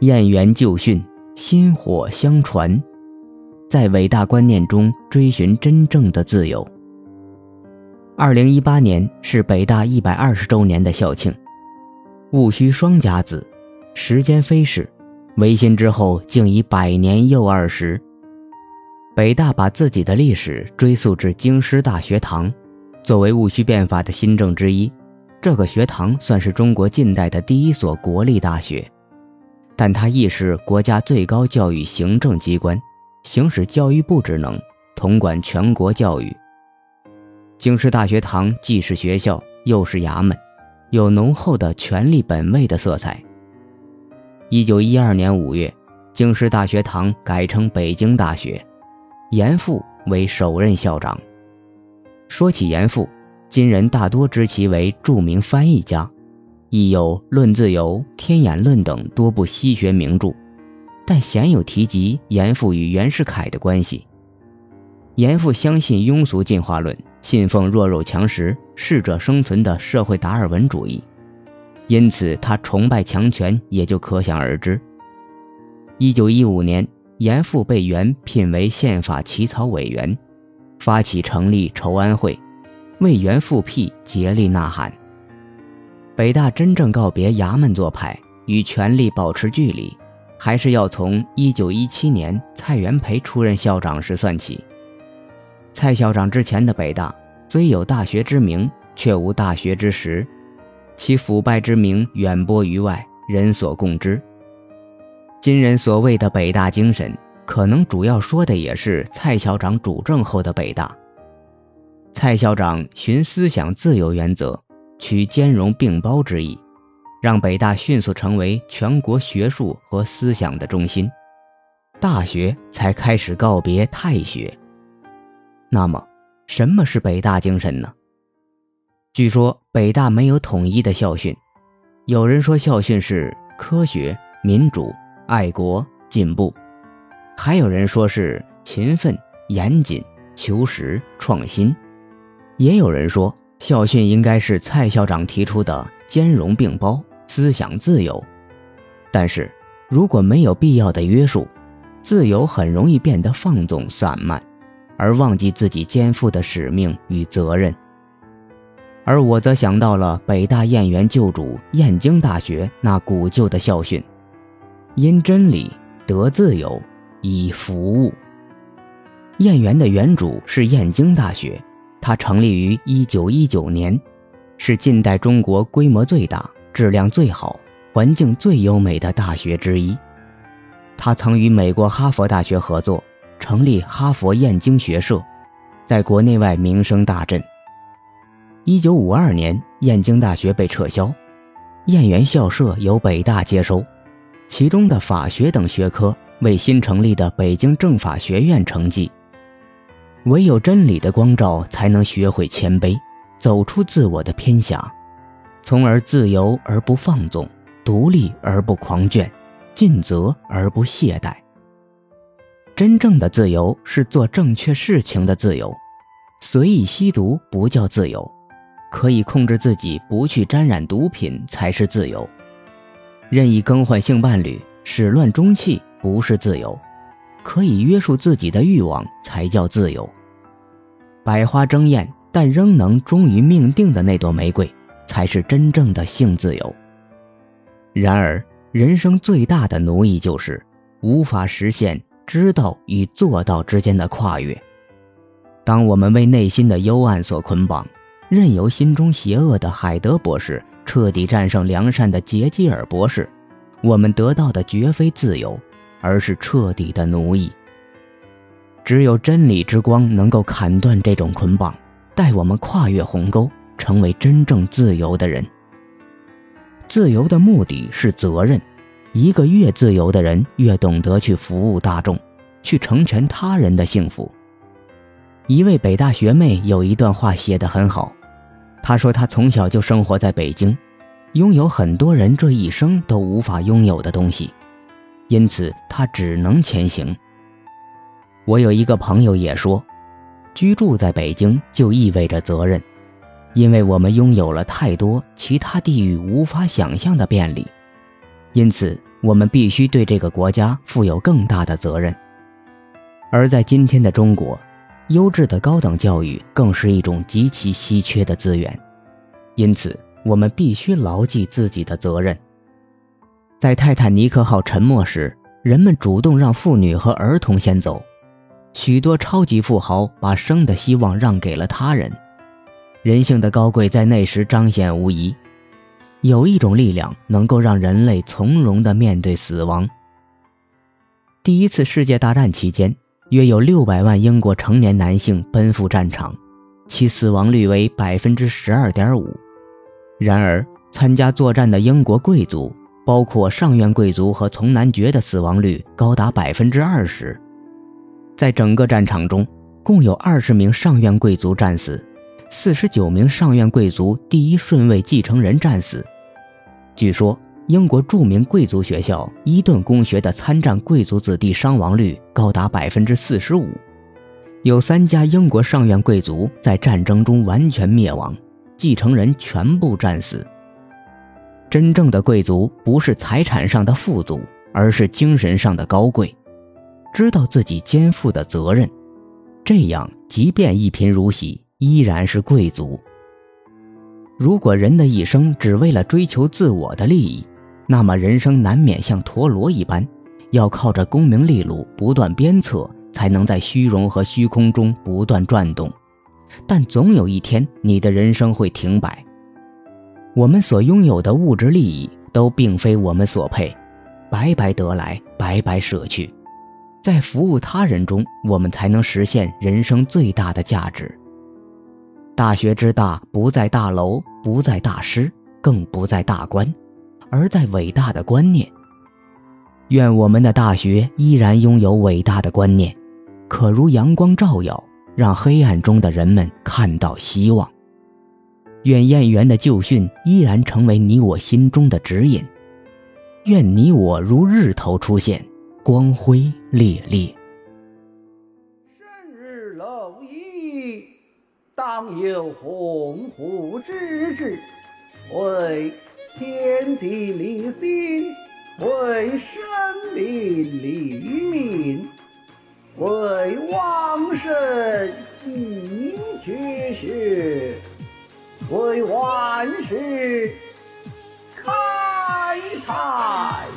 燕园旧训，薪火相传，在伟大观念中追寻真正的自由。二零一八年是北大一百二十周年的校庆，戊戌双甲子，时间飞逝，维新之后竟已百年又二十。北大把自己的历史追溯至京师大学堂，作为戊戌变法的新政之一，这个学堂算是中国近代的第一所国立大学，但它亦是国家最高教育行政机关，行使教育部职能，统管全国教育。京师大学堂既是学校，又是衙门，有浓厚的权力本位的色彩。一九一二年五月，京师大学堂改称北京大学，严复为首任校长。说起严复，今人大多知其为著名翻译家，亦有《论自由》《天演论》等多部西学名著，但鲜有提及严复与袁世凯的关系。严复相信庸俗进化论。信奉弱肉强食、适者生存的社会达尔文主义，因此他崇拜强权也就可想而知。一九一五年，严复被袁聘为宪法起草委员，发起成立筹安会，为袁复辟竭力呐喊。北大真正告别衙门做派，与权力保持距离，还是要从一九一七年蔡元培出任校长时算起。蔡校长之前的北大虽有大学之名，却无大学之实，其腐败之名远播于外，人所共知。今人所谓的北大精神，可能主要说的也是蔡校长主政后的北大。蔡校长循思想自由原则，取兼容并包之意，让北大迅速成为全国学术和思想的中心，大学才开始告别太学。那么，什么是北大精神呢？据说北大没有统一的校训，有人说校训是科学、民主、爱国、进步，还有人说是勤奋、严谨、求实、创新，也有人说校训应该是蔡校长提出的兼容并包、思想自由。但是，如果没有必要的约束，自由很容易变得放纵散漫。而忘记自己肩负的使命与责任，而我则想到了北大燕园旧主燕京大学那古旧的校训：“因真理得自由，以服务。”燕园的原主是燕京大学，它成立于1919年，是近代中国规模最大、质量最好、环境最优美的大学之一。他曾与美国哈佛大学合作。成立哈佛燕京学社，在国内外名声大振。一九五二年，燕京大学被撤销，燕园校舍由北大接收，其中的法学等学科为新成立的北京政法学院承继。唯有真理的光照，才能学会谦卑，走出自我的偏狭，从而自由而不放纵，独立而不狂倦，尽责而不懈怠。真正的自由是做正确事情的自由，随意吸毒不叫自由，可以控制自己不去沾染毒品才是自由。任意更换性伴侣、始乱终弃不是自由，可以约束自己的欲望才叫自由。百花争艳但仍能忠于命定的那朵玫瑰，才是真正的性自由。然而，人生最大的奴役就是无法实现。知道与做到之间的跨越。当我们为内心的幽暗所捆绑，任由心中邪恶的海德博士彻底战胜良善的杰基尔博士，我们得到的绝非自由，而是彻底的奴役。只有真理之光能够砍断这种捆绑，带我们跨越鸿沟，成为真正自由的人。自由的目的是责任。一个越自由的人，越懂得去服务大众，去成全他人的幸福。一位北大学妹有一段话写得很好，她说她从小就生活在北京，拥有很多人这一生都无法拥有的东西，因此他只能前行。我有一个朋友也说，居住在北京就意味着责任，因为我们拥有了太多其他地域无法想象的便利。因此，我们必须对这个国家负有更大的责任。而在今天的中国，优质的高等教育更是一种极其稀缺的资源，因此我们必须牢记自己的责任。在泰坦尼克号沉没时，人们主动让妇女和儿童先走，许多超级富豪把生的希望让给了他人，人性的高贵在那时彰显无疑。有一种力量能够让人类从容地面对死亡。第一次世界大战期间，约有六百万英国成年男性奔赴战场，其死亡率为百分之十二点五。然而，参加作战的英国贵族，包括上院贵族和从男爵的死亡率高达百分之二十。在整个战场中，共有二十名上院贵族战死，四十九名上院贵族第一顺位继承人战死。据说，英国著名贵族学校伊顿公学的参战贵族子弟伤亡率高达百分之四十五，有三家英国上院贵族在战争中完全灭亡，继承人全部战死。真正的贵族不是财产上的富足，而是精神上的高贵，知道自己肩负的责任，这样即便一贫如洗，依然是贵族。如果人的一生只为了追求自我的利益，那么人生难免像陀螺一般，要靠着功名利禄不断鞭策，才能在虚荣和虚空中不断转动。但总有一天，你的人生会停摆。我们所拥有的物质利益都并非我们所配，白白得来，白白舍去。在服务他人中，我们才能实现人生最大的价值。大学之大，不在大楼，不在大师，更不在大官，而在伟大的观念。愿我们的大学依然拥有伟大的观念，可如阳光照耀，让黑暗中的人们看到希望。愿燕园的旧训依然成为你我心中的指引。愿你我如日头出现，光辉烈烈。当有鸿鹄之志，为天地立心，为生民立命，为王神尽绝学，为万世开泰。